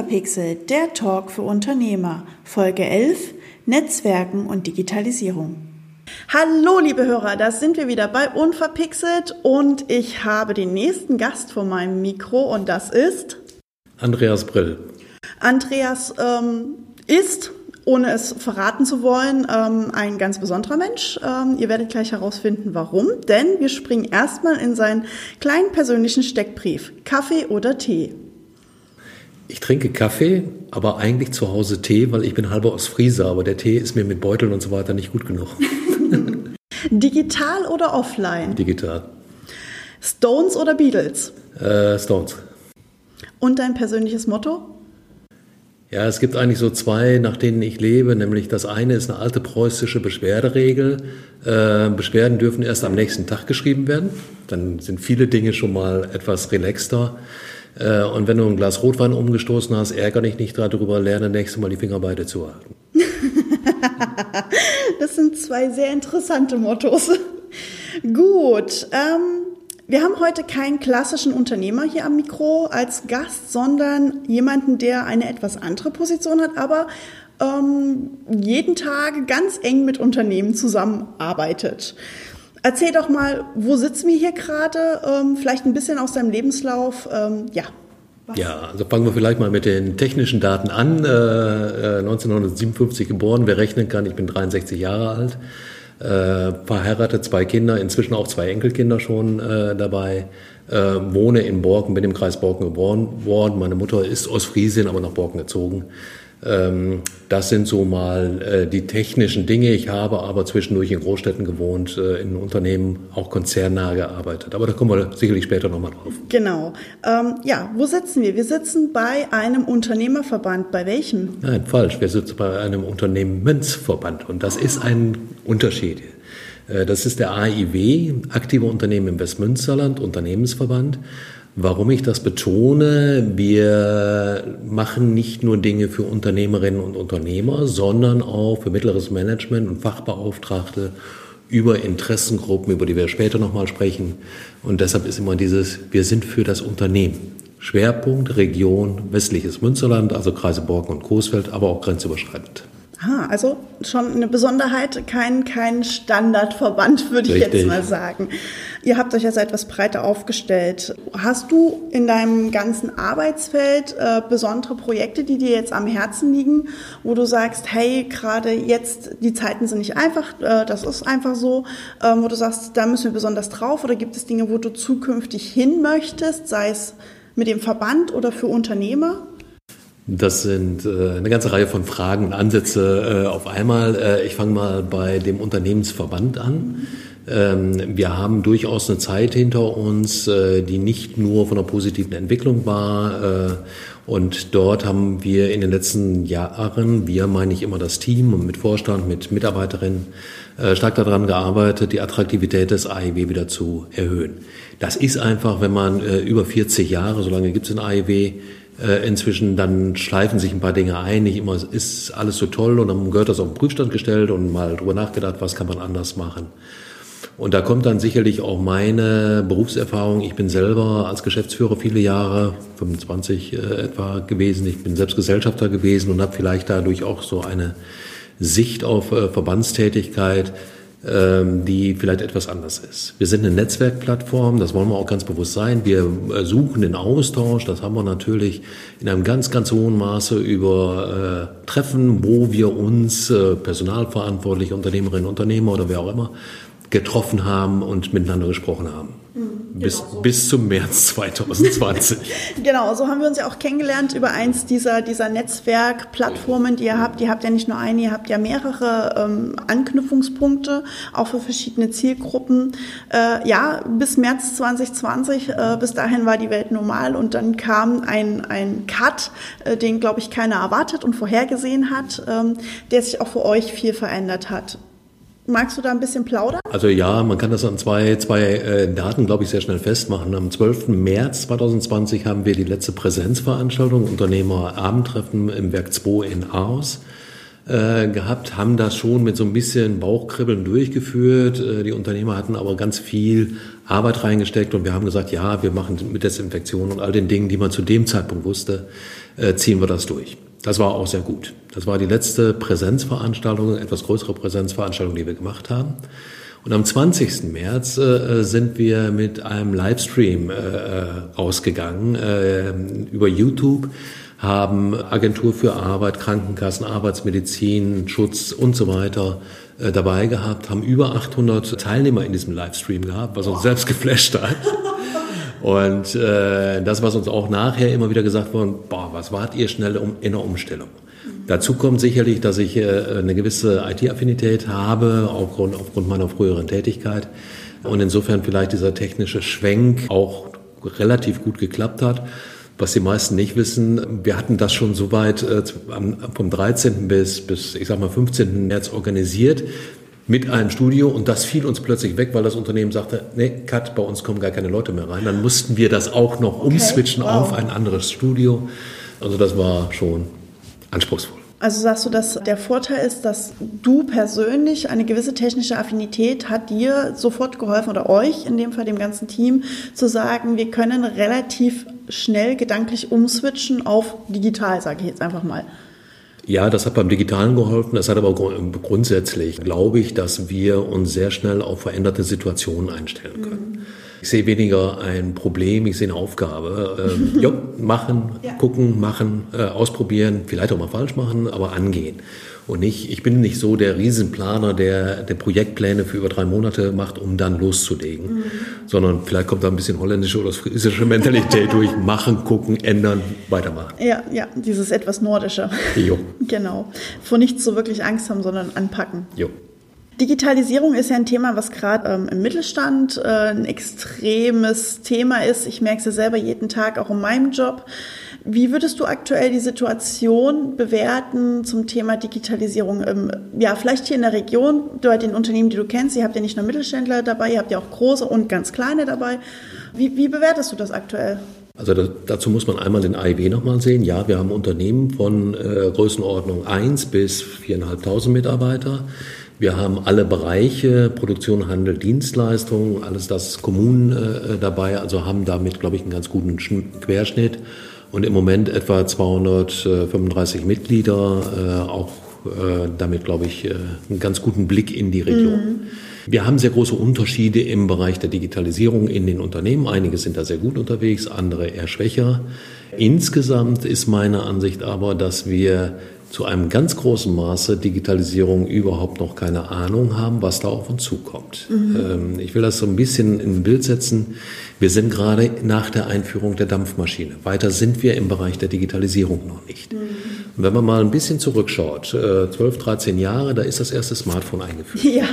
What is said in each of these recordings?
Unverpixelt, der Talk für Unternehmer, Folge 11, Netzwerken und Digitalisierung. Hallo, liebe Hörer, da sind wir wieder bei Unverpixelt und ich habe den nächsten Gast vor meinem Mikro und das ist Andreas Brill. Andreas ähm, ist, ohne es verraten zu wollen, ähm, ein ganz besonderer Mensch. Ähm, ihr werdet gleich herausfinden, warum, denn wir springen erstmal in seinen kleinen persönlichen Steckbrief. Kaffee oder Tee? Ich trinke Kaffee, aber eigentlich zu Hause Tee, weil ich bin halber Ostfriese, aber der Tee ist mir mit Beuteln und so weiter nicht gut genug. Digital oder offline? Digital. Stones oder Beatles? Äh, Stones. Und dein persönliches Motto? Ja, es gibt eigentlich so zwei, nach denen ich lebe, nämlich das eine ist eine alte preußische Beschwerderegel. Äh, Beschwerden dürfen erst am nächsten Tag geschrieben werden. Dann sind viele Dinge schon mal etwas relaxter. Äh, und wenn du ein Glas Rotwein umgestoßen hast, ärgere dich nicht darüber, lerne nächstes Mal die Finger beide zu halten. das sind zwei sehr interessante Mottos. Gut, ähm, wir haben heute keinen klassischen Unternehmer hier am Mikro als Gast, sondern jemanden, der eine etwas andere Position hat, aber ähm, jeden Tag ganz eng mit Unternehmen zusammenarbeitet. Erzähl doch mal, wo sitzen wir hier gerade? Ähm, vielleicht ein bisschen aus deinem Lebenslauf. Ähm, ja. Ja, also fangen wir vielleicht mal mit den technischen Daten an. Äh, 1957 äh, geboren, wer rechnen kann, ich bin 63 Jahre alt. Äh, verheiratet, zwei Kinder, inzwischen auch zwei Enkelkinder schon äh, dabei. Äh, wohne in Borken, bin im Kreis Borken geboren worden. Meine Mutter ist aus Friesien, aber nach Borken gezogen. Ähm, das sind so mal äh, die technischen Dinge. Ich habe aber zwischendurch in Großstädten gewohnt, äh, in Unternehmen auch konzernnah gearbeitet. Aber da kommen wir sicherlich später nochmal drauf. Genau. Ähm, ja, wo sitzen wir? Wir sitzen bei einem Unternehmerverband. Bei welchem? Nein, falsch. Wir sitzen bei einem Unternehmensverband. Und das ist ein Unterschied. Äh, das ist der AIW, Aktive Unternehmen im Westmünsterland, Unternehmensverband. Warum ich das betone, wir machen nicht nur Dinge für Unternehmerinnen und Unternehmer, sondern auch für mittleres Management und Fachbeauftragte über Interessengruppen, über die wir später nochmal sprechen. Und deshalb ist immer dieses, wir sind für das Unternehmen. Schwerpunkt Region westliches Münsterland, also Kreise Borken und Coesfeld, aber auch grenzüberschreitend. Ah, also schon eine Besonderheit, kein, kein Standardverband, würde ich jetzt mal sagen. Ihr habt euch also etwas breiter aufgestellt. Hast du in deinem ganzen Arbeitsfeld äh, besondere Projekte, die dir jetzt am Herzen liegen, wo du sagst, hey, gerade jetzt, die Zeiten sind nicht einfach, äh, das ist einfach so, äh, wo du sagst, da müssen wir besonders drauf oder gibt es Dinge, wo du zukünftig hin möchtest, sei es mit dem Verband oder für Unternehmer? Das sind äh, eine ganze Reihe von Fragen und Ansätze äh, auf einmal. Äh, ich fange mal bei dem Unternehmensverband an. Ähm, wir haben durchaus eine Zeit hinter uns, äh, die nicht nur von einer positiven Entwicklung war. Äh, und dort haben wir in den letzten Jahren, wir meine ich immer das Team und mit Vorstand, mit Mitarbeiterinnen, äh, stark daran gearbeitet, die Attraktivität des AIW wieder zu erhöhen. Das ist einfach, wenn man über 40 Jahre, so lange gibt es den AIW, äh, inzwischen dann schleifen sich ein paar Dinge ein. Nicht immer ist alles so toll und dann gehört das auf den Prüfstand gestellt und mal drüber nachgedacht, was kann man anders machen. Und da kommt dann sicherlich auch meine Berufserfahrung. Ich bin selber als Geschäftsführer viele Jahre, 25 äh, etwa gewesen. Ich bin selbst Gesellschafter gewesen und habe vielleicht dadurch auch so eine Sicht auf äh, Verbandstätigkeit die vielleicht etwas anders ist. Wir sind eine Netzwerkplattform, das wollen wir auch ganz bewusst sein. Wir äh, suchen den Austausch, das haben wir natürlich in einem ganz, ganz hohen Maße über äh, Treffen, wo wir uns, äh, Personalverantwortliche, Unternehmerinnen, Unternehmer oder wer auch immer, getroffen haben und miteinander gesprochen haben. Mhm, bis, genau so. bis zum März 2020. genau, so haben wir uns ja auch kennengelernt über eins dieser, dieser Netzwerkplattformen, die ihr habt. Ihr habt ja nicht nur eine, ihr habt ja mehrere ähm, Anknüpfungspunkte, auch für verschiedene Zielgruppen. Äh, ja, bis März 2020, äh, bis dahin war die Welt normal und dann kam ein, ein Cut, äh, den, glaube ich, keiner erwartet und vorhergesehen hat, ähm, der sich auch für euch viel verändert hat. Magst du da ein bisschen plaudern? Also ja, man kann das an zwei, zwei äh, Daten, glaube ich, sehr schnell festmachen. Am 12. März 2020 haben wir die letzte Präsenzveranstaltung, Unternehmerabendtreffen im Werk 2 in Aarhus. äh, gehabt, haben das schon mit so ein bisschen Bauchkribbeln durchgeführt. Äh, die Unternehmer hatten aber ganz viel Arbeit reingesteckt und wir haben gesagt, ja, wir machen mit Desinfektion und all den Dingen, die man zu dem Zeitpunkt wusste, äh, ziehen wir das durch. Das war auch sehr gut. Das war die letzte Präsenzveranstaltung, etwas größere Präsenzveranstaltung, die wir gemacht haben. Und am 20. März äh, sind wir mit einem Livestream äh, rausgegangen äh, über YouTube, haben Agentur für Arbeit, Krankenkassen, Arbeitsmedizin, Schutz und so weiter äh, dabei gehabt, haben über 800 Teilnehmer in diesem Livestream gehabt, was uns selbst geflasht hat. Und äh, das, was uns auch nachher immer wieder gesagt wurde, boah, was wart ihr schnell um, in der Umstellung? Dazu kommt sicherlich, dass ich äh, eine gewisse IT-Affinität habe, aufgrund, aufgrund meiner früheren Tätigkeit. Und insofern vielleicht dieser technische Schwenk auch relativ gut geklappt hat. Was die meisten nicht wissen, wir hatten das schon soweit äh, vom 13. bis, bis, ich sag mal, 15. März organisiert mit einem Studio und das fiel uns plötzlich weg, weil das Unternehmen sagte, nee, Cut, bei uns kommen gar keine Leute mehr rein. Dann mussten wir das auch noch umswitchen okay, wow. auf ein anderes Studio. Also das war schon anspruchsvoll. Also sagst du, dass der Vorteil ist, dass du persönlich eine gewisse technische Affinität hat dir sofort geholfen oder euch, in dem Fall dem ganzen Team, zu sagen, wir können relativ schnell gedanklich umswitchen auf digital, sage ich jetzt einfach mal. Ja, das hat beim Digitalen geholfen. Das hat aber grundsätzlich, glaube ich, dass wir uns sehr schnell auf veränderte Situationen einstellen können. Mhm. Ich sehe weniger ein Problem, ich sehe eine Aufgabe. Ähm, jo, machen, ja. gucken, machen, äh, ausprobieren, vielleicht auch mal falsch machen, aber angehen. Und nicht, ich bin nicht so der Riesenplaner, der, der Projektpläne für über drei Monate macht, um dann loszulegen. Mhm. Sondern vielleicht kommt da ein bisschen holländische oder friesische Mentalität durch. Machen, gucken, ändern, weitermachen. Ja, ja, dieses etwas nordische. Jo. genau. Vor nichts so wirklich Angst haben, sondern anpacken. Jo. Digitalisierung ist ja ein Thema, was gerade ähm, im Mittelstand äh, ein extremes Thema ist. Ich merke es ja selber jeden Tag, auch in meinem Job. Wie würdest du aktuell die Situation bewerten zum Thema Digitalisierung? Ähm, ja, vielleicht hier in der Region, bei den Unternehmen, die du kennst. Ihr habt ja nicht nur Mittelständler dabei, ihr habt ja auch große und ganz kleine dabei. Wie, wie bewertest du das aktuell? Also da, dazu muss man einmal den AIW nochmal sehen. Ja, wir haben Unternehmen von äh, Größenordnung 1 bis 4.500 Mitarbeiter. Wir haben alle Bereiche, Produktion, Handel, Dienstleistungen, alles das Kommunen äh, dabei, also haben damit, glaube ich, einen ganz guten Querschnitt. Und im Moment etwa 235 Mitglieder, äh, auch äh, damit, glaube ich, äh, einen ganz guten Blick in die Region. Mhm. Wir haben sehr große Unterschiede im Bereich der Digitalisierung in den Unternehmen. Einige sind da sehr gut unterwegs, andere eher schwächer. Insgesamt ist meine Ansicht aber, dass wir zu einem ganz großen Maße Digitalisierung überhaupt noch keine Ahnung haben, was da auf uns zukommt. Mhm. Ähm, ich will das so ein bisschen in ein Bild setzen. Wir sind gerade nach der Einführung der Dampfmaschine. Weiter sind wir im Bereich der Digitalisierung noch nicht. Mhm. Und wenn man mal ein bisschen zurückschaut, äh, 12, 13 Jahre, da ist das erste Smartphone eingeführt. Ja.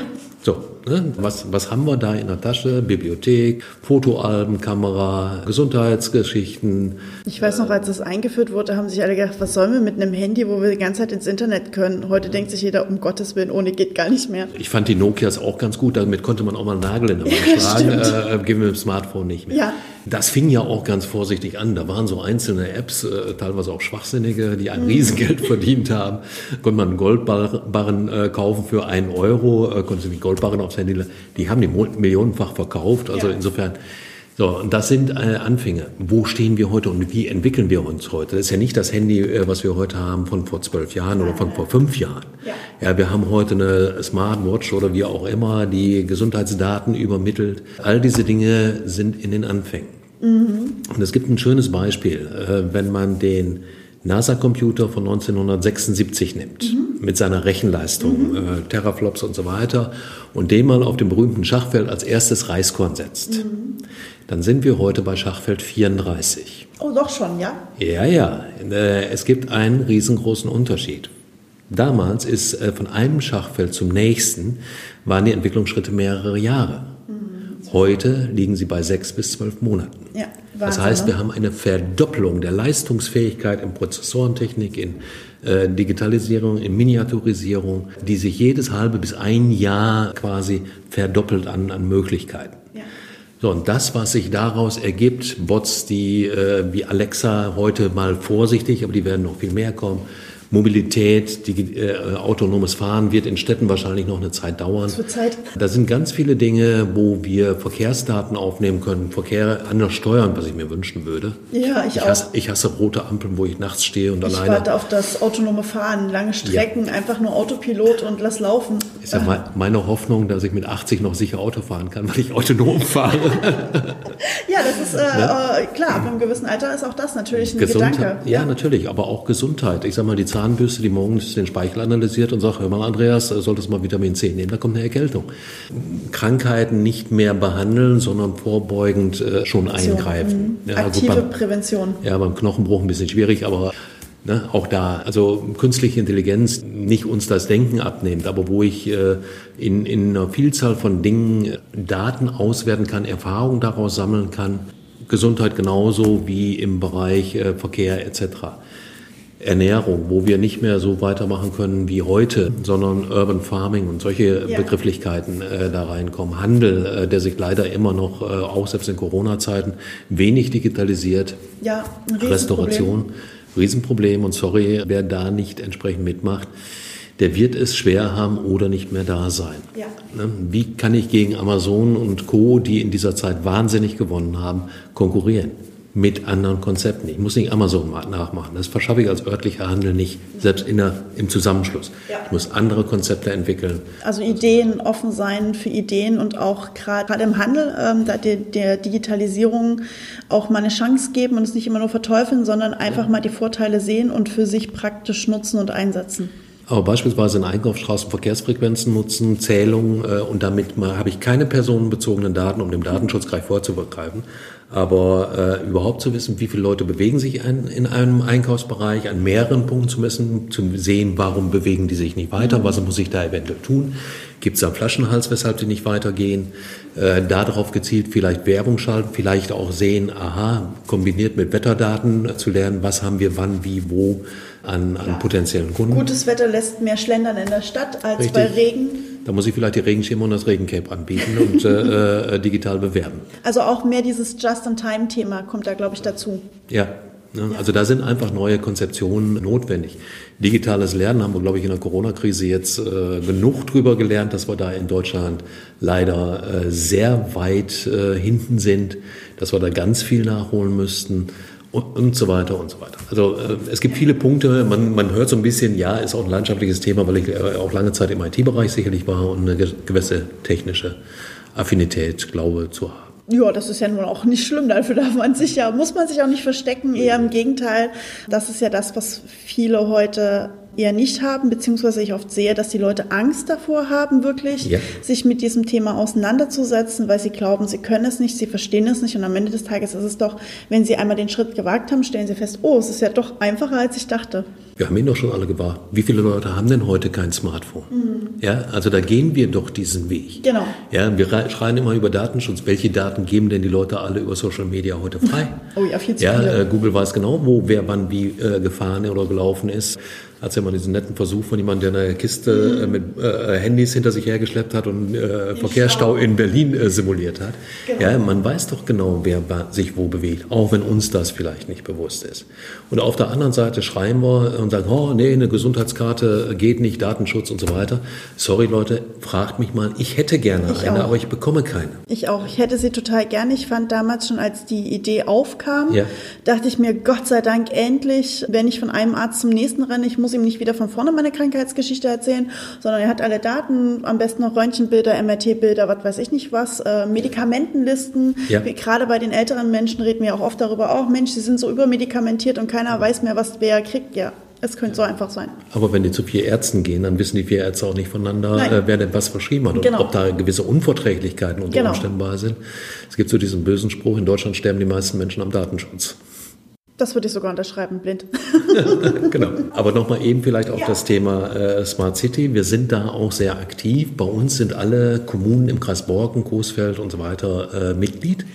So, ne? was, was haben wir da in der Tasche? Bibliothek, Fotoalben, Kamera, Gesundheitsgeschichten. Ich weiß noch, als das eingeführt wurde, haben sich alle gedacht, was sollen wir mit einem Handy, wo wir die ganze Zeit ins Internet können? Heute denkt sich jeder, um Gottes Willen, ohne geht gar nicht mehr. Ich fand die Nokias auch ganz gut, damit konnte man auch mal einen Nagel in der Wand ja, schlagen. Äh, geben wir mit dem Smartphone nicht mehr. Ja. Das fing ja auch ganz vorsichtig an. Da waren so einzelne Apps, äh, teilweise auch schwachsinnige, die ein mhm. Riesengeld verdient haben. Konnte man einen Goldbarren äh, kaufen für einen Euro, äh, konnte sich Goldbarren aufs Handy, die haben die millionenfach verkauft. Also ja. insofern, so, und das sind äh, Anfänge. Wo stehen wir heute und wie entwickeln wir uns heute? Das ist ja nicht das Handy, äh, was wir heute haben von vor zwölf Jahren oder von vor fünf Jahren. Ja. ja, wir haben heute eine Smartwatch oder wie auch immer, die Gesundheitsdaten übermittelt. All diese Dinge sind in den Anfängen. Mhm. Und es gibt ein schönes Beispiel, äh, wenn man den NASA-Computer von 1976 nimmt, mhm. Mit seiner Rechenleistung, mhm. äh, Teraflops und so weiter, und den mal auf dem berühmten Schachfeld als erstes Reiskorn setzt, mhm. dann sind wir heute bei Schachfeld 34. Oh, doch schon, ja? Ja, ja. Äh, es gibt einen riesengroßen Unterschied. Damals ist äh, von einem Schachfeld zum nächsten waren die Entwicklungsschritte mehrere Jahre. Heute liegen sie bei sechs bis zwölf Monaten. Ja, Wahnsinn, das heißt, ne? wir haben eine Verdoppelung der Leistungsfähigkeit in Prozessorentechnik, in Digitalisierung, in Miniaturisierung, die sich jedes halbe bis ein Jahr quasi verdoppelt an, an Möglichkeiten. Ja. So, und das, was sich daraus ergibt, Bots, die äh, wie Alexa heute mal vorsichtig, aber die werden noch viel mehr kommen, Mobilität, die, äh, autonomes Fahren wird in Städten wahrscheinlich noch eine Zeit dauern. Das wird Zeit. Da sind ganz viele Dinge, wo wir Verkehrsdaten aufnehmen können, Verkehr anders steuern, was ich mir wünschen würde. Ja, ich, ich auch. Hasse, ich hasse rote Ampeln, wo ich nachts stehe und ich alleine. Ich warte auf das autonome Fahren, lange Strecken, ja. einfach nur Autopilot und lass laufen. Ist ja meine Hoffnung, dass ich mit 80 noch sicher Auto fahren kann, weil ich autonom fahre. ja, das ist äh, ne? äh, klar, ab einem gewissen Alter ist auch das natürlich ein Gesundheit, Gedanke. Ja, natürlich, aber auch Gesundheit. Ich sag mal, die Zahnbürste, die morgens den Speichel analysiert und sagt, hör mal, Andreas, solltest mal Vitamin C nehmen, da kommt eine Erkältung. Krankheiten nicht mehr behandeln, sondern vorbeugend äh, schon eingreifen. Mhm. Ja, Aktive gut, beim, Prävention. Ja, beim Knochenbruch ein bisschen schwierig, aber Ne, auch da, also künstliche Intelligenz nicht uns das Denken abnimmt, aber wo ich äh, in, in einer Vielzahl von Dingen Daten auswerten kann, Erfahrungen daraus sammeln kann, Gesundheit genauso wie im Bereich äh, Verkehr etc. Ernährung, wo wir nicht mehr so weitermachen können wie heute, sondern Urban Farming und solche ja. Begrifflichkeiten äh, da reinkommen. Handel, äh, der sich leider immer noch, äh, auch selbst in Corona-Zeiten, wenig digitalisiert. Ja, ein Restauration, Riesenproblem. Und sorry, wer da nicht entsprechend mitmacht, der wird es schwer haben oder nicht mehr da sein. Ja. Ne? Wie kann ich gegen Amazon und Co., die in dieser Zeit wahnsinnig gewonnen haben, konkurrieren? Mit anderen Konzepten. Ich muss nicht Amazon nachmachen. Das verschaffe ich als örtlicher Handel nicht, selbst in der, im Zusammenschluss. Ja. Ich muss andere Konzepte entwickeln. Also Ideen offen sein für Ideen und auch gerade im Handel ähm, da der, der, Digitalisierung auch mal eine Chance geben und es nicht immer nur verteufeln, sondern einfach ja. mal die Vorteile sehen und für sich praktisch nutzen und einsetzen. Aber beispielsweise in Einkaufsstraßen Verkehrsfrequenzen nutzen, Zählungen äh, und damit habe ich keine personenbezogenen Daten, um dem Datenschutz gleich vorzugreifen. Aber äh, überhaupt zu wissen, wie viele Leute bewegen sich ein, in einem Einkaufsbereich, an mehreren Punkten zu messen, zu sehen, warum bewegen die sich nicht weiter, was muss ich da eventuell tun, gibt es da Flaschenhals, weshalb die nicht weitergehen, äh, darauf gezielt vielleicht Werbung schalten, vielleicht auch sehen, aha, kombiniert mit Wetterdaten zu lernen, was haben wir wann, wie, wo an, an potenziellen Kunden. Gutes Wetter lässt mehr schlendern in der Stadt als Richtig. bei Regen. Da muss ich vielleicht die Regenschirme und das Regencape anbieten und äh, äh, digital bewerben. Also auch mehr dieses Just-in-Time-Thema kommt da, glaube ich, dazu. Ja? Also da sind einfach neue Konzeptionen notwendig. Digitales Lernen haben wir, glaube ich, in der Corona-Krise jetzt äh, genug drüber gelernt, dass wir da in Deutschland leider äh, sehr weit äh, hinten sind, dass wir da ganz viel nachholen müssten und, so weiter und so weiter. Also äh, es gibt viele Punkte, man, man hört so ein bisschen, ja, ist auch ein landschaftliches Thema, weil ich äh, auch lange Zeit im IT-Bereich sicherlich war und eine gewisse technische Affinität glaube zu haben. Ja, das ist ja nun auch nicht schlimm. Dafür darf man sich ja, muss man sich auch nicht verstecken. Eher im Gegenteil. Das ist ja das, was viele heute eher nicht haben, beziehungsweise ich oft sehe, dass die Leute Angst davor haben, wirklich ja. sich mit diesem Thema auseinanderzusetzen, weil sie glauben, sie können es nicht, sie verstehen es nicht und am Ende des Tages ist es doch, wenn sie einmal den Schritt gewagt haben, stellen sie fest, oh, es ist ja doch einfacher, als ich dachte. Wir haben ihn doch schon alle gewagt. Wie viele Leute haben denn heute kein Smartphone? Mhm. Ja, also da gehen wir doch diesen Weg. Genau. Ja, wir schreien immer über Datenschutz. Welche Daten geben denn die Leute alle über Social Media heute frei? oh ja, viel zu ja, viele. Äh, Google weiß genau, wo wer wann wie äh, gefahren oder gelaufen ist hat es ja mal diesen netten Versuch von jemandem, der eine Kiste mhm. mit äh, Handys hinter sich hergeschleppt hat und äh, Verkehrsstau in Berlin äh, simuliert hat. Genau. Ja, man weiß doch genau, wer sich wo bewegt, auch wenn uns das vielleicht nicht bewusst ist. Und auf der anderen Seite schreien wir und sagen, oh nee, eine Gesundheitskarte geht nicht, Datenschutz und so weiter. Sorry Leute, fragt mich mal, ich hätte gerne ich eine, auch. aber ich bekomme keine. Ich auch, ich hätte sie total gerne. Ich fand damals schon, als die Idee aufkam, ja. dachte ich mir, Gott sei Dank endlich, wenn ich von einem Arzt zum nächsten renne, ich muss muss ihm nicht wieder von vorne meine Krankheitsgeschichte erzählen, sondern er hat alle Daten, am besten noch Röntgenbilder, MRT-Bilder, was weiß ich nicht was, äh, Medikamentenlisten. Ja. Gerade bei den älteren Menschen reden wir auch oft darüber, auch Mensch, sie sind so übermedikamentiert und keiner weiß mehr, was wer kriegt. Ja, es könnte so einfach sein. Aber wenn die zu vier Ärzten gehen, dann wissen die vier Ärzte auch nicht voneinander, äh, wer denn was verschrieben hat und genau. ob da gewisse Unverträglichkeiten unter genau. Umständen bei sind. Es gibt so diesen bösen Spruch, in Deutschland sterben die meisten Menschen am Datenschutz. Das würde ich sogar unterschreiben, blind. genau. Aber nochmal eben vielleicht auf ja. das Thema äh, Smart City. Wir sind da auch sehr aktiv. Bei uns sind alle Kommunen im Kreis Borken, Coesfeld und so weiter äh, Mitglied.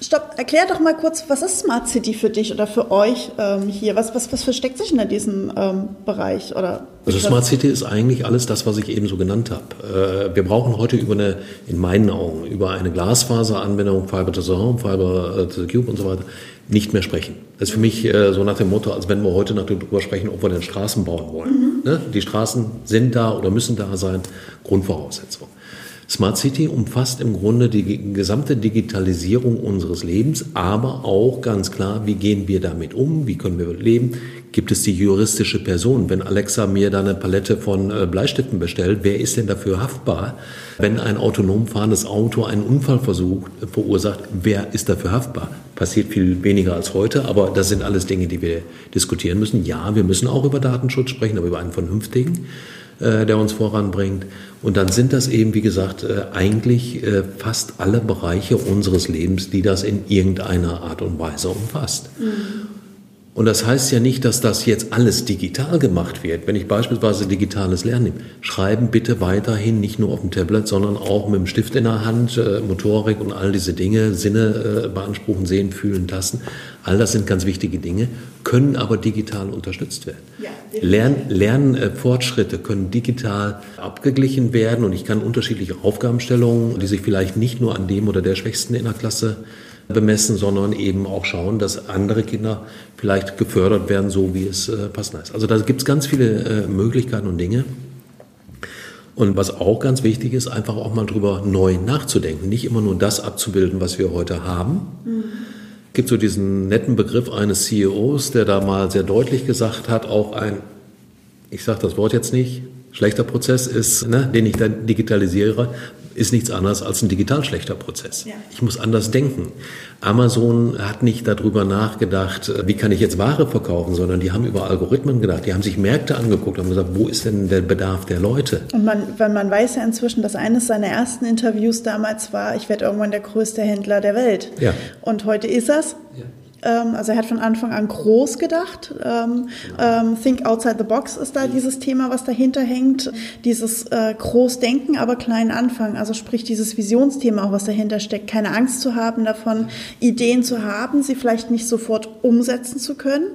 Stopp, erklär doch mal kurz, was ist Smart City für dich oder für euch ähm, hier? Was, was, was versteckt sich in diesem ähm, Bereich? Oder also Smart City ist eigentlich alles das, was ich eben so genannt habe. Äh, wir brauchen heute über eine, in meinen Augen, über eine Glasfaseranwendung, Fiber to the Home, Fiber to the Cube und so weiter, nicht mehr sprechen. Das ist für mich äh, so nach dem Motto, als wenn wir heute darüber sprechen, ob wir denn Straßen bauen wollen. Mhm. Ne? Die Straßen sind da oder müssen da sein, Grundvoraussetzung. Smart City umfasst im Grunde die gesamte Digitalisierung unseres Lebens, aber auch ganz klar, wie gehen wir damit um, wie können wir leben. Gibt es die juristische Person? Wenn Alexa mir da eine Palette von äh, Bleistiften bestellt, wer ist denn dafür haftbar? Wenn ein autonom fahrendes Auto einen Unfall versucht, verursacht, wer ist dafür haftbar? Passiert viel weniger als heute, aber das sind alles Dinge, die wir diskutieren müssen. Ja, wir müssen auch über Datenschutz sprechen, aber über einen vernünftigen. Äh, der uns voranbringt. Und dann sind das eben, wie gesagt, äh, eigentlich äh, fast alle Bereiche unseres Lebens, die das in irgendeiner Art und Weise umfasst. Mhm. Und das heißt ja nicht, dass das jetzt alles digital gemacht wird. Wenn ich beispielsweise digitales Lernen nehme, schreiben bitte weiterhin nicht nur auf dem Tablet, sondern auch mit dem Stift in der Hand, äh, Motorik und all diese Dinge, Sinne äh, beanspruchen, sehen, fühlen, tasten. All das sind ganz wichtige Dinge, können aber digital unterstützt werden. Ja, Lern, Lernfortschritte äh, können digital abgeglichen werden und ich kann unterschiedliche Aufgabenstellungen, die sich vielleicht nicht nur an dem oder der Schwächsten in der Klasse bemessen, sondern eben auch schauen, dass andere Kinder vielleicht gefördert werden, so wie es äh, passend ist. Also da gibt es ganz viele äh, Möglichkeiten und Dinge. Und was auch ganz wichtig ist, einfach auch mal drüber neu nachzudenken, nicht immer nur das abzubilden, was wir heute haben. Mhm. Es gibt so diesen netten Begriff eines CEOs, der da mal sehr deutlich gesagt hat, auch ein, ich sage das Wort jetzt nicht, schlechter Prozess ist, ne, den ich dann digitalisiere, ist nichts anderes als ein digital schlechter Prozess. Ja. Ich muss anders denken. Amazon hat nicht darüber nachgedacht, wie kann ich jetzt Ware verkaufen, sondern die haben über Algorithmen gedacht. Die haben sich Märkte angeguckt und gesagt, wo ist denn der Bedarf der Leute? Und man, weil man weiß ja inzwischen, dass eines seiner ersten Interviews damals war, ich werde irgendwann der größte Händler der Welt. Ja. Und heute ist das. Ja. Ähm, also er hat von Anfang an groß gedacht. Ähm, ähm, Think outside the box ist da dieses Thema, was dahinter hängt. Dieses äh, Großdenken, aber klein anfangen. Also sprich dieses Visionsthema auch, was dahinter steckt. Keine Angst zu haben davon, Ideen zu haben, sie vielleicht nicht sofort umsetzen zu können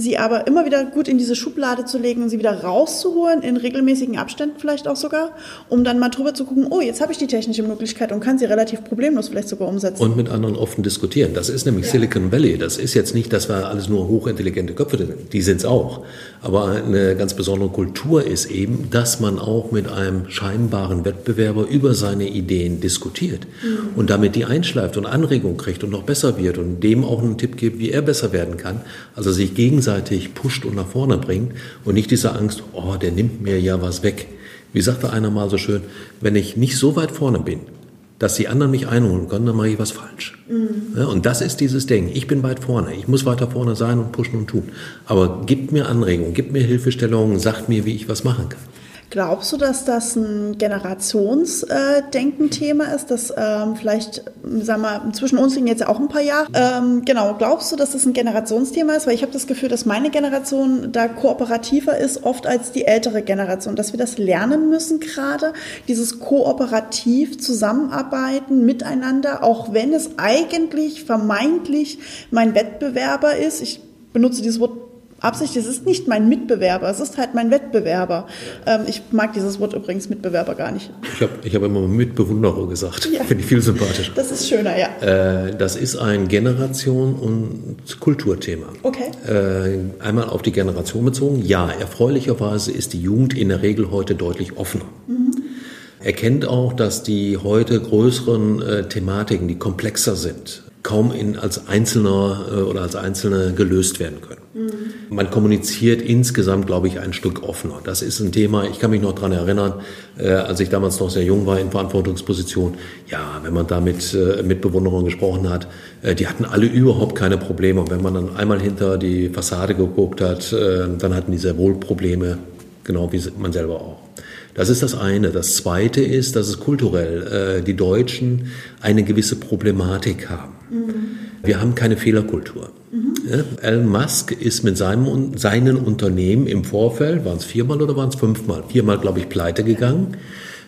sie aber immer wieder gut in diese Schublade zu legen und sie wieder rauszuholen, in regelmäßigen Abständen vielleicht auch sogar, um dann mal drüber zu gucken, oh, jetzt habe ich die technische Möglichkeit und kann sie relativ problemlos vielleicht sogar umsetzen. Und mit anderen offen diskutieren. Das ist nämlich ja. Silicon Valley. Das ist jetzt nicht, dass wir alles nur hochintelligente Köpfe sind. Die sind es auch. Aber eine ganz besondere Kultur ist eben, dass man auch mit einem scheinbaren Wettbewerber über seine Ideen diskutiert mhm. und damit die einschleift und Anregung kriegt und noch besser wird und dem auch einen Tipp gibt, wie er besser werden kann. Also sich gegenseitig pusht und nach vorne bringt und nicht diese Angst, oh, der nimmt mir ja was weg. Wie sagte einer mal so schön, wenn ich nicht so weit vorne bin, dass die anderen mich einholen können, dann mache ich was falsch. Mhm. Ja, und das ist dieses Ding. Ich bin weit vorne. Ich muss weiter vorne sein und pushen und tun. Aber gib mir Anregungen, gib mir Hilfestellungen, sagt mir, wie ich was machen kann. Glaubst du, dass das ein Generationsdenken-Thema ist, das ähm, vielleicht, sagen wir, zwischen uns liegen jetzt auch ein paar Jahre. Ähm, genau, glaubst du, dass das ein Generationsthema ist? Weil ich habe das Gefühl, dass meine Generation da kooperativer ist, oft als die ältere Generation, dass wir das lernen müssen gerade, dieses kooperativ zusammenarbeiten miteinander, auch wenn es eigentlich vermeintlich mein Wettbewerber ist. Ich benutze dieses Wort Absicht, es ist nicht mein Mitbewerber, es ist halt mein Wettbewerber. Ähm, ich mag dieses Wort übrigens Mitbewerber gar nicht. Ich habe ich hab immer Mitbewunderer gesagt. Ja. Finde ich viel sympathischer. Das ist schöner, ja. Äh, das ist ein Generation- und Kulturthema. Okay. Äh, einmal auf die Generation bezogen. Ja, erfreulicherweise ist die Jugend in der Regel heute deutlich offener. Mhm. Erkennt auch, dass die heute größeren äh, Thematiken, die komplexer sind, kaum in, als Einzelner äh, oder als Einzelne gelöst werden können. Mhm. Man kommuniziert insgesamt, glaube ich, ein Stück offener. Das ist ein Thema, ich kann mich noch daran erinnern, äh, als ich damals noch sehr jung war in Verantwortungsposition, ja, wenn man da mit äh, Mitbewohnern gesprochen hat, äh, die hatten alle überhaupt keine Probleme. Und wenn man dann einmal hinter die Fassade geguckt hat, äh, dann hatten die sehr wohl Probleme, genau wie man selber auch. Das ist das eine. Das zweite ist, dass es kulturell äh, die Deutschen eine gewisse Problematik haben. Mhm. Wir haben keine Fehlerkultur. Mhm. Elon Musk ist mit seinem, seinen Unternehmen im Vorfeld, waren es viermal oder waren es fünfmal? Viermal, glaube ich, pleite gegangen.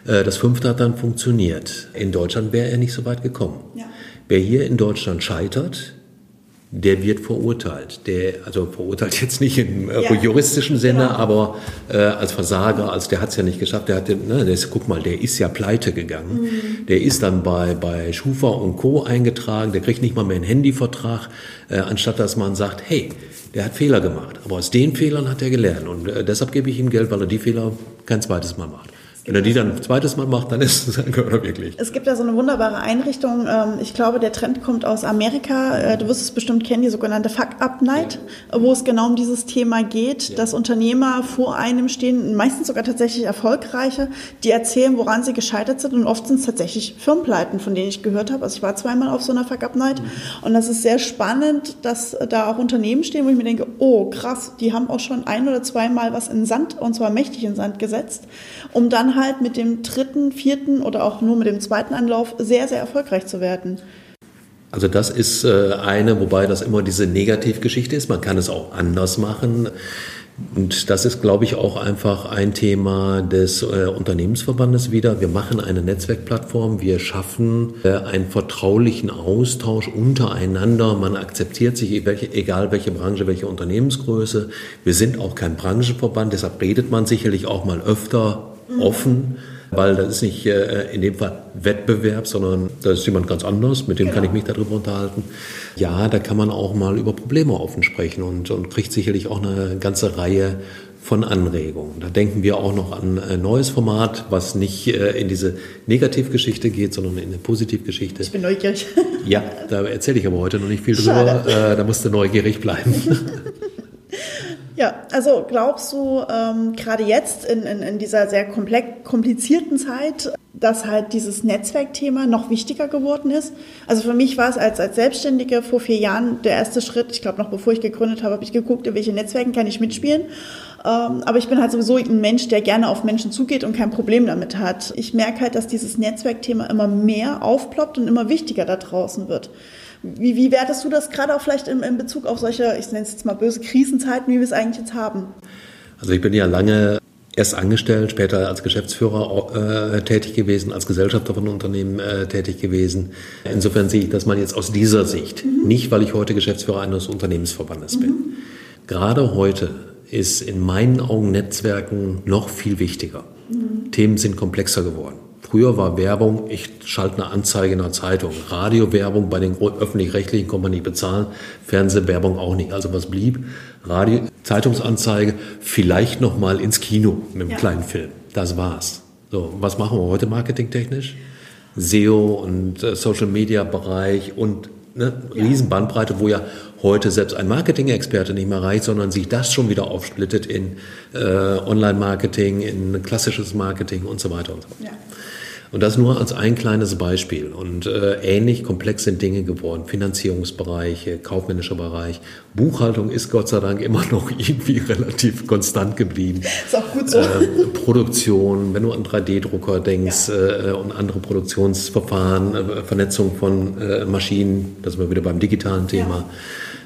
Äh, das fünfte hat dann funktioniert. In Deutschland wäre er nicht so weit gekommen. Ja. wer hier in Deutschland scheitert, der wird verurteilt. Der, also verurteilt jetzt nicht im äh, ja. juristischen Sinne, genau. aber äh, als Versager, als der hat es ja nicht geschafft, der hat, ne, der ist, guck mal, der ist ja pleite gegangen. Mhm. Der ist dann bei, bei Schufa und Co. eingetragen, der kriegt nicht mal mehr einen Handyvertrag, äh, anstatt dass man sagt, hey, der hat Fehler gemacht. Aber aus den Fehlern hat er gelernt. Und äh, deshalb gebe ich ihm Geld, weil er die Fehler kein zweites Mal macht. Wenn er die dann ein zweites Mal macht, dann ist es ein Körper wirklich. Es gibt ja so eine wunderbare Einrichtung. Ähm, ich glaube, der Trend kommt aus Amerika. Äh, du wirst es bestimmt kennen, die sogenannte Fuck-Up-Night, ja. wo es genau um dieses Thema geht, ja. dass Unternehmer vor einem stehen, meistens sogar tatsächlich erfolgreiche, die erzählen, woran sie gescheitert sind. Und oft sind es tatsächlich Firmenpleiten, von denen ich gehört habe. Also ich war zweimal auf so einer Fuck-Up-Night. Mhm. Und das ist sehr spannend, dass da auch Unternehmen stehen, wo ich mir denke, oh krass, die haben auch schon ein oder zweimal was in Sand, und zwar mächtig in Sand gesetzt, um dann halt mit dem dritten, vierten oder auch nur mit dem zweiten Anlauf sehr, sehr erfolgreich zu werden. Also das ist äh, eine, wobei das immer diese Negativgeschichte ist. Man kann es auch anders machen. Und das ist, glaube ich, auch einfach ein Thema des äh, Unternehmensverbandes wieder. Wir machen eine Netzwerkplattform, wir schaffen äh, einen vertraulichen Austausch untereinander. Man akzeptiert sich, egal welche Branche, welche Unternehmensgröße. Wir sind auch kein Branchenverband, deshalb redet man sicherlich auch mal öfter offen, weil das ist nicht äh, in dem Fall Wettbewerb, sondern da ist jemand ganz anders, mit dem genau. kann ich mich darüber unterhalten. Ja, da kann man auch mal über Probleme offen sprechen und, und kriegt sicherlich auch eine ganze Reihe von Anregungen. Da denken wir auch noch an ein neues Format, was nicht äh, in diese Negativgeschichte geht, sondern in eine Positivgeschichte. Ich bin neugierig. Ja, da erzähle ich aber heute noch nicht viel drüber. Äh, da musst du neugierig bleiben. Ja, also glaubst du ähm, gerade jetzt in, in, in dieser sehr komplizierten Zeit, dass halt dieses Netzwerkthema noch wichtiger geworden ist? Also für mich war es als, als Selbstständige vor vier Jahren der erste Schritt. Ich glaube, noch bevor ich gegründet habe, habe ich geguckt, in welche Netzwerken kann ich mitspielen. Ähm, aber ich bin halt sowieso ein Mensch, der gerne auf Menschen zugeht und kein Problem damit hat. Ich merke halt, dass dieses Netzwerkthema immer mehr aufploppt und immer wichtiger da draußen wird. Wie, wie wertest du das gerade auch vielleicht in, in Bezug auf solche, ich nenne es jetzt mal böse Krisenzeiten, wie wir es eigentlich jetzt haben? Also ich bin ja lange erst angestellt, später als Geschäftsführer äh, tätig gewesen, als Gesellschafter von Unternehmen äh, tätig gewesen. Insofern sehe ich das mal jetzt aus dieser Sicht. Mhm. Nicht, weil ich heute Geschäftsführer eines Unternehmensverbandes mhm. bin. Gerade heute ist in meinen Augen Netzwerken noch viel wichtiger. Mhm. Themen sind komplexer geworden. Früher war Werbung, ich schalte eine Anzeige in der Zeitung. Radiowerbung bei den öffentlich-rechtlichen kann man nicht bezahlen, Fernsehwerbung auch nicht. Also was blieb? Radio, Zeitungsanzeige, vielleicht noch mal ins Kino mit einem ja. kleinen Film. Das war's. So, was machen wir heute marketingtechnisch? SEO und äh, Social Media Bereich und ne, ja. Riesenbandbreite, wo ja heute selbst ein Marketing-Experte nicht mehr reicht, sondern sich das schon wieder aufsplittet in äh, Online-Marketing, in klassisches Marketing und so weiter und so fort. Ja. Und das nur als ein kleines Beispiel. Und äh, ähnlich komplex sind Dinge geworden. Finanzierungsbereiche, kaufmännischer Bereich. Buchhaltung ist Gott sei Dank immer noch irgendwie relativ konstant geblieben. Ist auch gut so. Äh, Produktion, wenn du an 3D-Drucker denkst ja. äh, und andere Produktionsverfahren, äh, Vernetzung von äh, Maschinen, das sind wir wieder beim digitalen Thema.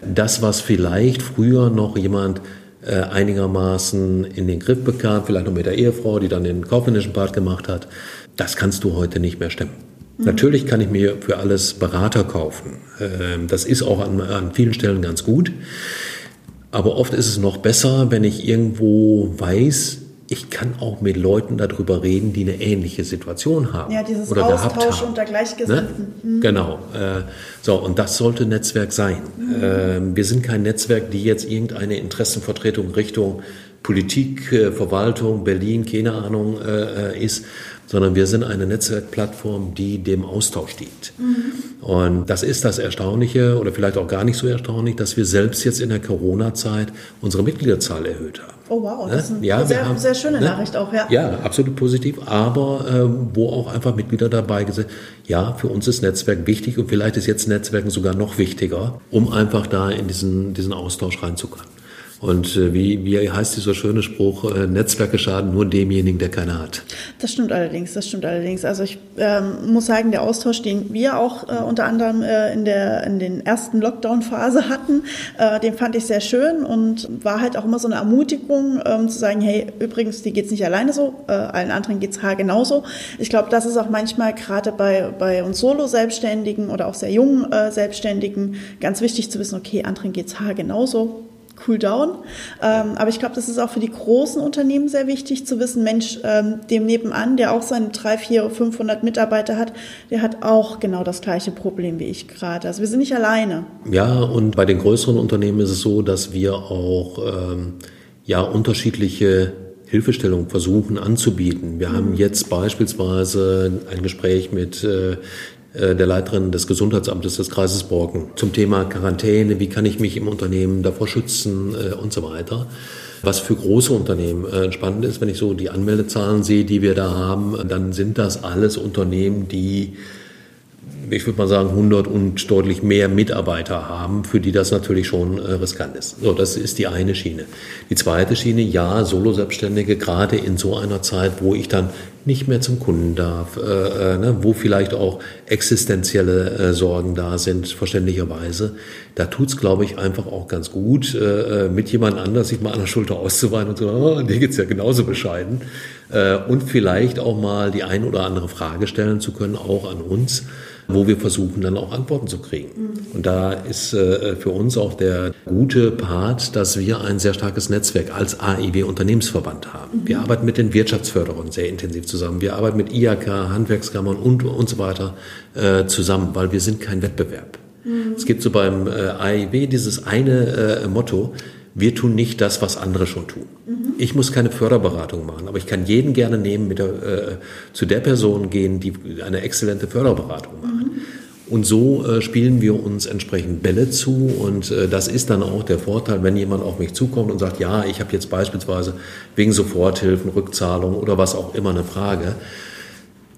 Ja. Das, was vielleicht früher noch jemand äh, einigermaßen in den Griff bekam, vielleicht noch mit der Ehefrau, die dann den kaufmännischen Part gemacht hat, das kannst du heute nicht mehr stemmen. Mhm. Natürlich kann ich mir für alles Berater kaufen. Ähm, das ist auch an, an vielen Stellen ganz gut. Aber oft ist es noch besser, wenn ich irgendwo weiß, ich kann auch mit Leuten darüber reden, die eine ähnliche Situation haben. Ja, dieses oder Austausch unter Gleichgesinnten. Ne? Mhm. Genau. Äh, so, und das sollte Netzwerk sein. Mhm. Äh, wir sind kein Netzwerk, die jetzt irgendeine Interessenvertretung Richtung Politik, äh, Verwaltung, Berlin, keine Ahnung äh, äh ist, sondern wir sind eine Netzwerkplattform, die dem Austausch dient. Mhm. Und das ist das Erstaunliche oder vielleicht auch gar nicht so erstaunlich, dass wir selbst jetzt in der Corona-Zeit unsere Mitgliederzahl erhöht haben. Oh wow, das ist eine ja, sehr, haben, sehr schöne ne? Nachricht auch, ja. Ja, absolut positiv, aber äh, wo auch einfach Mitglieder dabei sind, ja, für uns ist Netzwerk wichtig und vielleicht ist jetzt Netzwerken sogar noch wichtiger, um einfach da in diesen, diesen Austausch reinzukommen. Und äh, wie, wie heißt dieser schöne Spruch, äh, Netzwerke schaden nur demjenigen, der keine hat. Das stimmt allerdings, das stimmt allerdings. Also ich ähm, muss sagen, der Austausch, den wir auch äh, unter anderem äh, in, der, in den ersten Lockdown-Phase hatten, den fand ich sehr schön und war halt auch immer so eine Ermutigung ähm, zu sagen, hey, übrigens, die geht's nicht alleine so, allen anderen geht's haar genauso. Ich glaube, das ist auch manchmal gerade bei, bei uns Solo-Selbstständigen oder auch sehr jungen Selbstständigen ganz wichtig zu wissen, okay, anderen geht's haar genauso cool down. Ähm, aber ich glaube, das ist auch für die großen Unternehmen sehr wichtig zu wissen, Mensch, ähm, dem nebenan, der auch seine 3, 4, 500 Mitarbeiter hat, der hat auch genau das gleiche Problem wie ich gerade. Also wir sind nicht alleine. Ja, und bei den größeren Unternehmen ist es so, dass wir auch ähm, ja unterschiedliche Hilfestellung versuchen anzubieten. Wir haben jetzt beispielsweise ein Gespräch mit äh, der Leiterin des Gesundheitsamtes des Kreises Borken zum Thema Quarantäne, wie kann ich mich im Unternehmen davor schützen äh, und so weiter. Was für große Unternehmen äh, spannend ist, wenn ich so die Anmeldezahlen sehe, die wir da haben, dann sind das alles Unternehmen, die ich würde mal sagen, 100 und deutlich mehr Mitarbeiter haben, für die das natürlich schon äh, riskant ist. So, das ist die eine Schiene. Die zweite Schiene, ja, Solo-Selbstständige, gerade in so einer Zeit, wo ich dann nicht mehr zum Kunden darf, äh, äh, ne, wo vielleicht auch existenzielle äh, Sorgen da sind, verständlicherweise. Da tut's, glaube ich, einfach auch ganz gut, äh, mit jemand anders sich mal an der Schulter auszuweinen und so, oh, dir geht's ja genauso bescheiden. Und vielleicht auch mal die ein oder andere Frage stellen zu können, auch an uns wo wir versuchen dann auch Antworten zu kriegen. Und da ist äh, für uns auch der gute Part, dass wir ein sehr starkes Netzwerk als AIW Unternehmensverband haben. Wir arbeiten mit den Wirtschaftsförderern sehr intensiv zusammen. Wir arbeiten mit IAK, Handwerkskammern und, und so weiter äh, zusammen, weil wir sind kein Wettbewerb. Mhm. Es gibt so beim äh, AIW dieses eine äh, Motto, wir tun nicht das, was andere schon tun. Mhm. Ich muss keine Förderberatung machen, aber ich kann jeden gerne nehmen, mit der, äh, zu der Person gehen, die eine exzellente Förderberatung macht. Und so äh, spielen wir uns entsprechend Bälle zu. Und äh, das ist dann auch der Vorteil, wenn jemand auf mich zukommt und sagt, ja, ich habe jetzt beispielsweise wegen Soforthilfen, Rückzahlung oder was auch immer eine Frage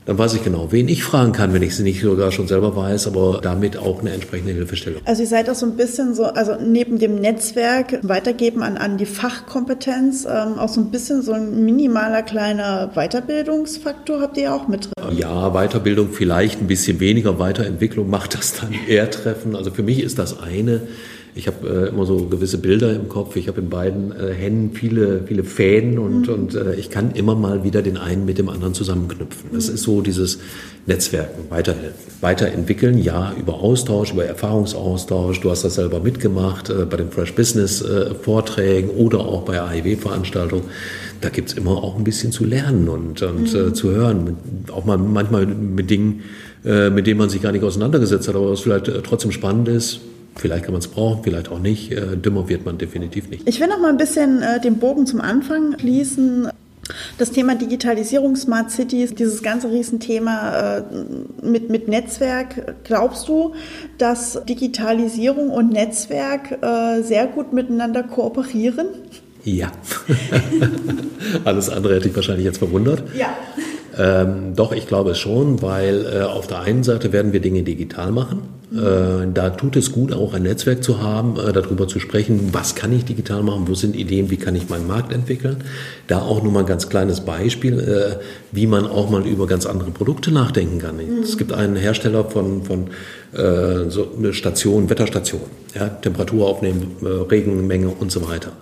dann weiß ich genau, wen ich fragen kann, wenn ich sie nicht sogar schon selber weiß, aber damit auch eine entsprechende Hilfestellung. Also ihr seid auch so ein bisschen so, also neben dem Netzwerk weitergeben an, an die Fachkompetenz, ähm, auch so ein bisschen so ein minimaler kleiner Weiterbildungsfaktor habt ihr auch mit drin? Ja, Weiterbildung vielleicht ein bisschen weniger, Weiterentwicklung macht das dann eher treffen. Also für mich ist das eine, ich habe äh, immer so gewisse Bilder im Kopf. Ich habe in beiden äh, Händen viele, viele Fäden und, mhm. und äh, ich kann immer mal wieder den einen mit dem anderen zusammenknüpfen. Das mhm. ist so dieses Netzwerken, weiterhelfen, weiterentwickeln, ja, über Austausch, über Erfahrungsaustausch. Du hast das selber mitgemacht äh, bei den Fresh Business äh, Vorträgen oder auch bei AIW-Veranstaltungen. Da gibt's immer auch ein bisschen zu lernen und, und äh, mhm. zu hören. Auch mal manchmal mit Dingen, mit denen man sich gar nicht auseinandergesetzt hat, aber was vielleicht trotzdem spannend ist Vielleicht kann man es brauchen, vielleicht auch nicht. Äh, dümmer wird man definitiv nicht. Ich will noch mal ein bisschen äh, den Bogen zum Anfang schließen. Das Thema Digitalisierung, Smart Cities, dieses ganze Riesenthema äh, mit, mit Netzwerk. Glaubst du, dass Digitalisierung und Netzwerk sehr gut miteinander kooperieren? Ja. Alles andere hätte ich wahrscheinlich jetzt verwundert. Ja. Ähm, doch, ich glaube es schon, weil äh, auf der einen Seite werden wir Dinge digital machen. Äh, da tut es gut, auch ein Netzwerk zu haben, äh, darüber zu sprechen, was kann ich digital machen, wo sind Ideen, wie kann ich meinen Markt entwickeln. Da auch nur mal ein ganz kleines Beispiel, äh, wie man auch mal über ganz andere Produkte nachdenken kann. Mhm. Es gibt einen Hersteller von, von äh, so eine Station, Wetterstation, ja, Temperatur aufnehmen, äh, Regenmenge und so weiter.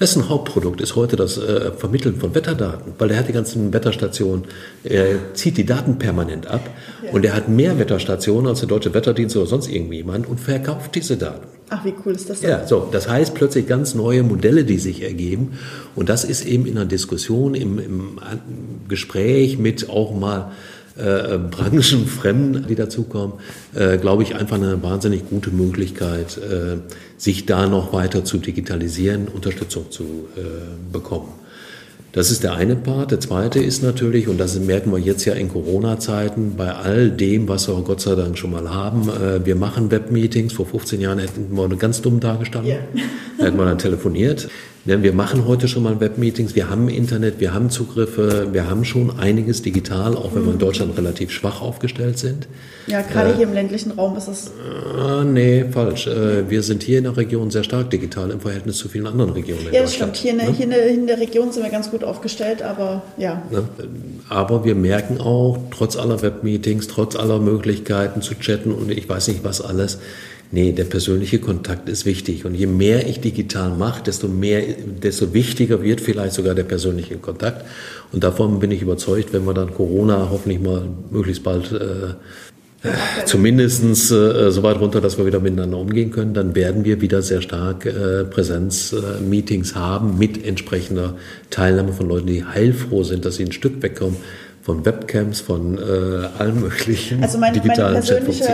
Dessen Hauptprodukt ist heute das äh, Vermitteln von Wetterdaten, weil er hat die ganzen Wetterstationen, er zieht die Daten permanent ab ja. und er hat mehr Wetterstationen als der Deutsche Wetterdienst oder sonst irgendjemand und verkauft diese Daten. Ach, wie cool ist das denn? Ja, so, das heißt plötzlich ganz neue Modelle, die sich ergeben und das ist eben in der Diskussion, im, im Gespräch mit auch mal äh, Branchenfremden, die dazukommen, äh, glaube ich, einfach eine wahnsinnig gute Möglichkeit, äh, sich da noch weiter zu digitalisieren, Unterstützung zu äh, bekommen. Das ist der eine Part. Der zweite ist natürlich, und das merken wir jetzt ja in Corona-Zeiten, bei all dem, was wir Gott sei Dank schon mal haben, äh, wir machen Webmeetings. Vor 15 Jahren hätten wir ganz dumm dargestanden. Yeah. Da hat man dann telefoniert. Wir machen heute schon mal Webmeetings, wir haben Internet, wir haben Zugriffe, wir haben schon einiges digital, auch wenn wir in Deutschland relativ schwach aufgestellt sind. Ja, gerade äh, hier im ländlichen Raum ist es. Äh, nee, falsch. Äh, wir sind hier in der Region sehr stark digital im Verhältnis zu vielen anderen Regionen. ja, das stimmt. Hier, in, ne? hier in, der Region sind wir ganz gut aufgestellt, aber ja. Ne? Aber wir merken auch, trotz aller Webmeetings, trotz aller Möglichkeiten zu chatten und ich weiß nicht was alles, Nee, der persönliche Kontakt ist wichtig. Und je mehr ich digital mache, desto mehr, desto wichtiger wird vielleicht sogar der persönliche Kontakt. Und davon bin ich überzeugt, wenn wir dann Corona hoffentlich mal möglichst bald äh, zumindestens äh, so weit runter, dass wir wieder miteinander umgehen können, dann werden wir wieder sehr stark äh, Präsenzmeetings äh, haben mit entsprechender Teilnahme von Leuten, die heilfroh sind, dass sie ein Stück wegkommen von Webcams, von äh, allen möglichen also mein, digitalen meine persönliche,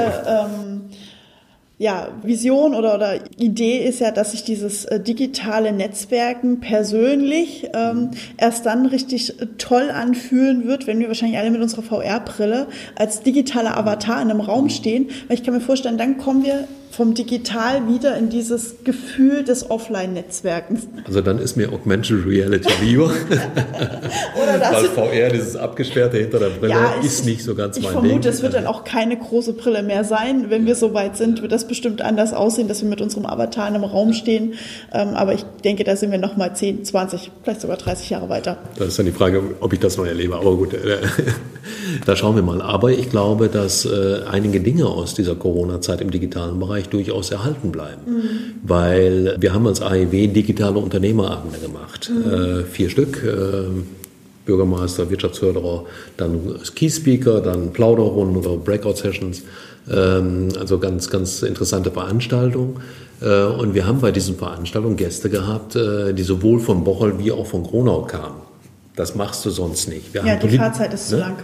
ja, Vision oder, oder Idee ist ja, dass sich dieses äh, digitale Netzwerken persönlich ähm, erst dann richtig äh, toll anfühlen wird, wenn wir wahrscheinlich alle mit unserer VR-Brille als digitaler Avatar in einem Raum stehen. Weil ich kann mir vorstellen, dann kommen wir vom Digital wieder in dieses Gefühl des Offline-Netzwerkens. Also dann ist mir Augmented Reality lieber. Oder das Weil VR, dieses abgesperrte hinter der Brille, ja, ist nicht so ganz mein Ding. Ich vermute, es wird dann auch keine große Brille mehr sein. Wenn wir so weit sind, wird das bestimmt anders aussehen, dass wir mit unserem Avatar in einem Raum stehen. Ähm, aber ich denke, da sind wir noch mal 10, 20, vielleicht sogar 30 Jahre weiter. Das ist dann die Frage, ob ich das noch erlebe. Aber gut, äh, da schauen wir mal. Aber ich glaube, dass äh, einige Dinge aus dieser Corona-Zeit im digitalen Bereich durchaus erhalten bleiben. Mhm. Weil wir haben als AEW digitale Unternehmerabende gemacht. Mhm. Äh, vier Stück. Äh, Bürgermeister, Wirtschaftsförderer, dann Key-Speaker, dann Plauderrunden oder Breakout-Sessions. Ähm, also ganz, ganz interessante Veranstaltungen. Äh, und wir haben bei diesen Veranstaltungen Gäste gehabt, äh, die sowohl von Bocholt wie auch von Gronau kamen. Das machst du sonst nicht. Wir ja, die Fahrzeit ist ne? zu lang.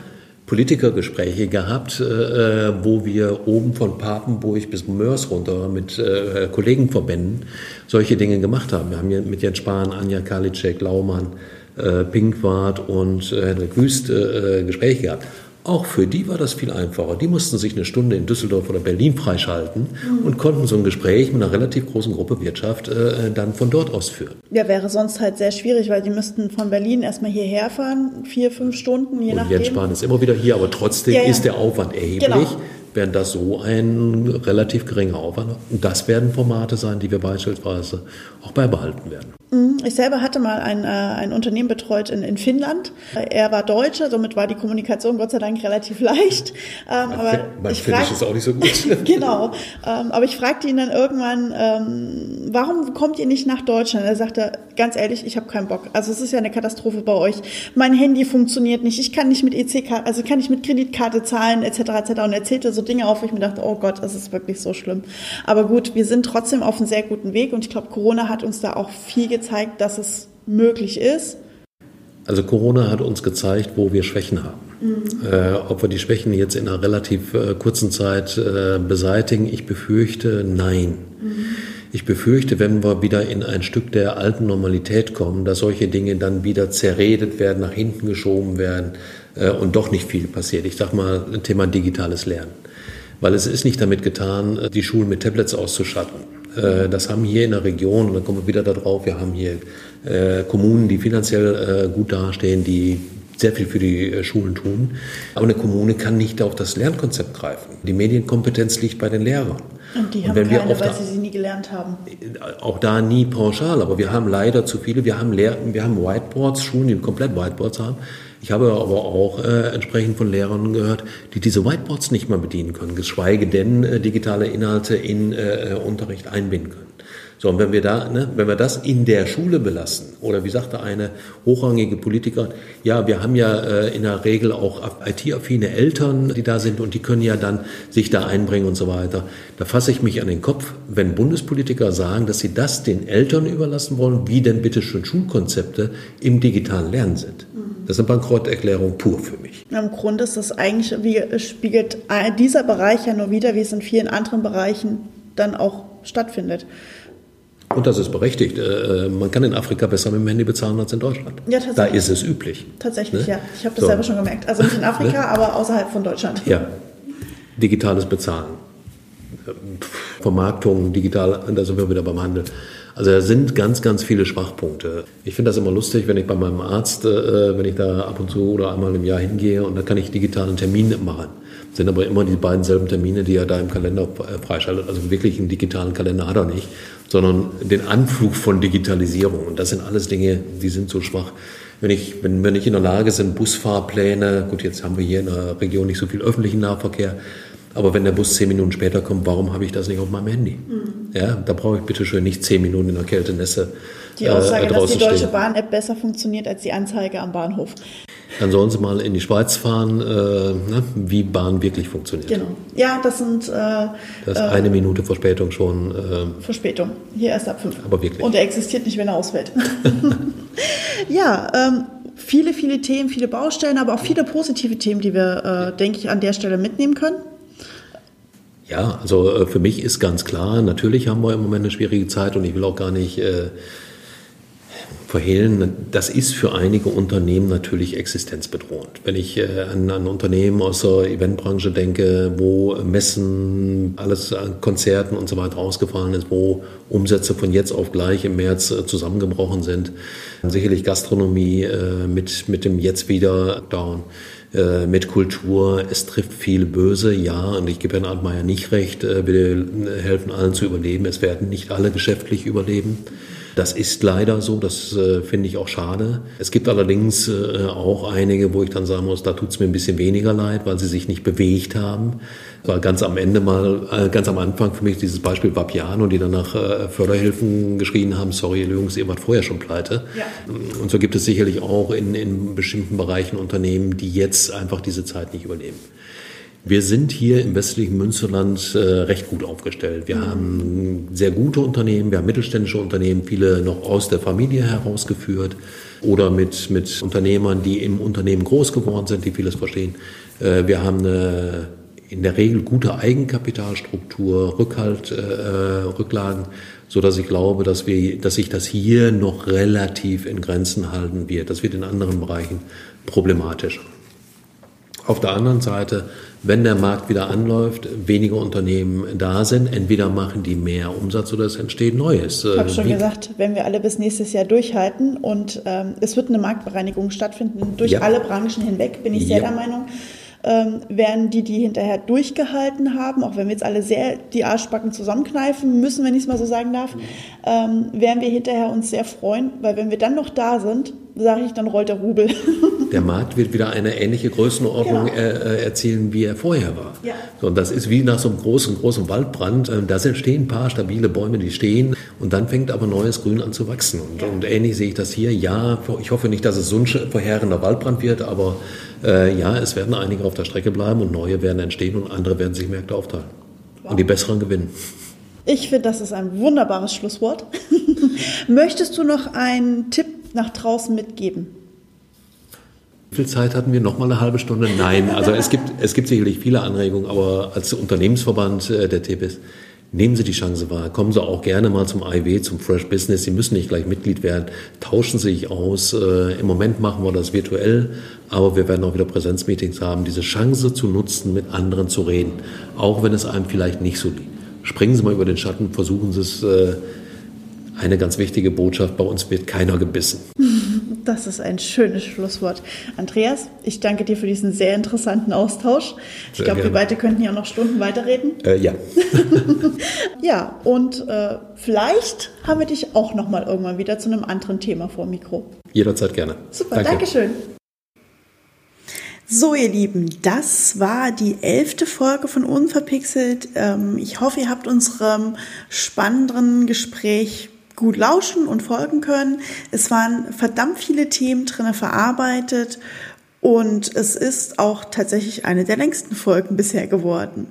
Politikergespräche gehabt, äh, wo wir oben von Papenburg bis Mörs runter mit äh, Kollegenverbänden solche Dinge gemacht haben. Wir haben hier mit Jens Spahn, Anja Karliczek, Laumann, äh, Pinkwart und äh, Henrik Wüst äh, Gespräche gehabt. Auch für die war das viel einfacher. Die mussten sich eine Stunde in Düsseldorf oder Berlin freischalten mhm. und konnten so ein Gespräch mit einer relativ großen Gruppe Wirtschaft äh, dann von dort aus führen. Ja, wäre sonst halt sehr schwierig, weil die müssten von Berlin erstmal hierher fahren, vier, fünf Stunden, je und nachdem. Jens Spahn ist immer wieder hier, aber trotzdem ja, ja. ist der Aufwand erheblich. Genau wären das so ein relativ geringer Aufwand. Und das werden Formate sein, die wir beispielsweise auch beibehalten werden. Mhm. Ich selber hatte mal ein, äh, ein Unternehmen betreut in, in Finnland. Er war Deutscher, somit war die Kommunikation Gott sei Dank relativ leicht. Ähm, aber mein ich Finnisch ist auch nicht so gut. genau. Ähm, aber ich fragte ihn dann irgendwann, ähm, warum kommt ihr nicht nach Deutschland? Er sagte, ganz ehrlich, ich habe keinen Bock. Also es ist ja eine Katastrophe bei euch. Mein Handy funktioniert nicht. Ich kann nicht mit EC-Karte, also kann nicht mit Kreditkarte zahlen, etc. etc. Und er zählte so Dinge auf, wo ich mir dachte, oh Gott, das ist wirklich so schlimm. Aber gut, wir sind trotzdem auf einem sehr guten Weg und ich glaube, Corona hat uns da auch viel gezeigt, dass es möglich ist. Also Corona hat uns gezeigt, wo wir Schwächen haben. Mhm. Äh, ob wir die Schwächen jetzt in einer relativ äh, kurzen Zeit äh, beseitigen, ich befürchte, nein. Mhm. Ich befürchte, wenn wir wieder in ein Stück der alten Normalität kommen, dass solche Dinge dann wieder zerredet werden, nach hinten geschoben werden äh, und doch nicht viel passiert. Ich sage mal, Thema digitales Lernen. Weil es ist nicht damit getan, die Schulen mit Tablets auszustatten. Äh, das haben hier in der Region, und dann kommen wir wieder darauf, wir haben hier äh, Kommunen, die finanziell äh, gut dastehen, die sehr viel für die Schulen tun. Aber eine Kommune kann nicht auf das Lernkonzept greifen. Die Medienkompetenz liegt bei den Lehrern. Und die haben und keine, weil sie sie nie gelernt haben. Auch da nie pauschal, aber wir haben leider zu viele. Wir haben, Lehr wir haben Whiteboards, Schulen, die komplett Whiteboards haben. Ich habe aber auch äh, entsprechend von Lehrern gehört, die diese Whiteboards nicht mehr bedienen können, geschweige denn äh, digitale Inhalte in äh, Unterricht einbinden können. So, und wenn wir da, ne, wenn wir das in der Schule belassen, oder wie sagte eine hochrangige Politiker, ja, wir haben ja äh, in der Regel auch IT-affine Eltern, die da sind und die können ja dann sich da einbringen und so weiter. Da fasse ich mich an den Kopf, wenn Bundespolitiker sagen, dass sie das den Eltern überlassen wollen, wie denn bitte schon Schulkonzepte im digitalen Lernen sind. Das ist eine Bankrotterklärung pur für mich. Im Grunde ist das eigentlich, wie spiegelt dieser Bereich ja nur wieder, wie es in vielen anderen Bereichen dann auch stattfindet. Und das ist berechtigt. Äh, man kann in Afrika besser mit dem Handy bezahlen als in Deutschland. Ja, tatsächlich. Da ist es üblich. Tatsächlich, ne? ja. Ich habe das so. selber schon gemerkt. Also nicht in Afrika, ne? aber außerhalb von Deutschland. Ja. Digitales Bezahlen. Vermarktung, digital, da sind wir wieder beim Handel. Also da sind ganz, ganz viele Schwachpunkte. Ich finde das immer lustig, wenn ich bei meinem Arzt, äh, wenn ich da ab und zu oder einmal im Jahr hingehe und da kann ich digitalen Termin machen. Sind aber immer die beiden selben Termine, die er da im Kalender äh, freischaltet. Also wirklich einen digitalen Kalender hat er nicht, sondern den Anflug von Digitalisierung. Und das sind alles Dinge, die sind so schwach. Wenn, ich, wenn wir nicht in der Lage sind, Busfahrpläne, gut, jetzt haben wir hier in der Region nicht so viel öffentlichen Nahverkehr, aber wenn der Bus zehn Minuten später kommt, warum habe ich das nicht auf meinem Handy? Mhm. Ja, da brauche ich bitte schön nicht zehn Minuten in der Kälte Nässe. Die Aussage, äh, dass die Deutsche Bahn-App besser funktioniert als die Anzeige am Bahnhof. Dann sollen Sie mal in die Schweiz fahren, äh, ne, wie Bahn wirklich funktioniert. Genau. Ja, das sind. Äh, das ist äh, eine Minute Verspätung schon. Äh, Verspätung. Hier erst ab fünf. Aber wirklich. Und er existiert nicht, wenn er ausfällt. ja, ähm, viele, viele Themen, viele Baustellen, aber auch viele positive Themen, die wir, äh, denke ich, an der Stelle mitnehmen können. Ja, also äh, für mich ist ganz klar, natürlich haben wir im Moment eine schwierige Zeit und ich will auch gar nicht äh, verhehlen, das ist für einige Unternehmen natürlich existenzbedrohend. Wenn ich äh, an, an Unternehmen aus der Eventbranche denke, wo Messen, alles an Konzerten und so weiter ausgefallen ist, wo Umsätze von jetzt auf gleich im März äh, zusammengebrochen sind, sicherlich Gastronomie äh, mit, mit dem jetzt wieder Down mit Kultur. Es trifft viel Böse, ja, und ich gebe Herrn Altmaier nicht recht. Wir helfen allen zu überleben. Es werden nicht alle geschäftlich überleben. Das ist leider so, das äh, finde ich auch schade. Es gibt allerdings äh, auch einige, wo ich dann sagen muss, da tut es mir ein bisschen weniger leid, weil sie sich nicht bewegt haben. War ganz am Ende mal, äh, ganz am Anfang für mich dieses Beispiel Vapiano, die dann nach äh, Förderhilfen geschrien haben, sorry, Jungs, ihr wart vorher schon pleite. Ja. Und so gibt es sicherlich auch in, in bestimmten Bereichen Unternehmen, die jetzt einfach diese Zeit nicht überleben. Wir sind hier im westlichen Münsterland äh, recht gut aufgestellt. Wir mhm. haben sehr gute Unternehmen, wir haben mittelständische Unternehmen, viele noch aus der Familie herausgeführt oder mit, mit Unternehmern, die im Unternehmen groß geworden sind, die vieles verstehen. Äh, wir haben eine in der Regel gute Eigenkapitalstruktur, Rückhalt, äh, Rücklagen, so dass ich glaube, dass wir, dass sich das hier noch relativ in Grenzen halten wird. Das wird in anderen Bereichen problematisch. Auf der anderen Seite wenn der Markt wieder anläuft, weniger Unternehmen da sind, entweder machen die mehr Umsatz oder es entsteht Neues. Ich habe schon Wie gesagt, wenn wir alle bis nächstes Jahr durchhalten und ähm, es wird eine Marktbereinigung stattfinden durch ja. alle Branchen hinweg, bin ich sehr ja. der Meinung ähm, werden die, die hinterher durchgehalten haben, auch wenn wir jetzt alle sehr die Arschbacken zusammenkneifen müssen, wenn ich es mal so sagen darf, ähm, werden wir hinterher uns sehr freuen, weil wenn wir dann noch da sind, sage ich, dann rollt der Rubel. Der Markt wird wieder eine ähnliche Größenordnung genau. äh, erzielen, wie er vorher war. Ja. So, und das ist wie nach so einem großen, großen Waldbrand. Ähm, da entstehen ein paar stabile Bäume, die stehen und dann fängt aber neues Grün an zu wachsen. Und, ja. und ähnlich sehe ich das hier. Ja, ich hoffe nicht, dass es so ein verheerender Waldbrand wird, aber äh, ja, es werden einige auf der Strecke bleiben und neue werden entstehen und andere werden sich Märkte aufteilen. Wow. Und die besseren gewinnen. Ich finde, das ist ein wunderbares Schlusswort. Möchtest du noch einen Tipp nach draußen mitgeben? Wie viel Zeit hatten wir? Noch mal eine halbe Stunde? Nein. Also es gibt, es gibt sicherlich viele Anregungen, aber als Unternehmensverband äh, der TPS Nehmen Sie die Chance wahr. Kommen Sie auch gerne mal zum IW, zum Fresh Business. Sie müssen nicht gleich Mitglied werden. Tauschen Sie sich aus. Äh, Im Moment machen wir das virtuell, aber wir werden auch wieder Präsenzmeetings haben. Diese Chance zu nutzen, mit anderen zu reden, auch wenn es einem vielleicht nicht so liegt. Springen Sie mal über den Schatten, versuchen Sie es. Eine ganz wichtige Botschaft, bei uns wird keiner gebissen. Das ist ein schönes Schlusswort. Andreas, ich danke dir für diesen sehr interessanten Austausch. Ich glaube, wir beide könnten ja noch Stunden weiterreden. Äh, ja. ja, und äh, vielleicht haben wir dich auch noch mal irgendwann wieder zu einem anderen Thema vor Mikro. Jederzeit gerne. Super, danke. Dankeschön. So, ihr Lieben, das war die elfte Folge von Unverpixelt. Ähm, ich hoffe, ihr habt unserem spannenden Gespräch gut lauschen und folgen können. Es waren verdammt viele Themen drin verarbeitet und es ist auch tatsächlich eine der längsten Folgen bisher geworden.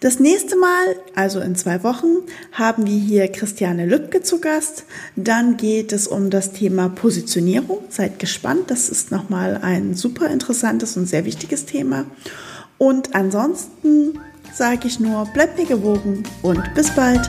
Das nächste Mal, also in zwei Wochen, haben wir hier Christiane Lübke zu Gast. Dann geht es um das Thema Positionierung. Seid gespannt, das ist nochmal ein super interessantes und sehr wichtiges Thema. Und ansonsten sage ich nur, bleibt mir gewogen und bis bald.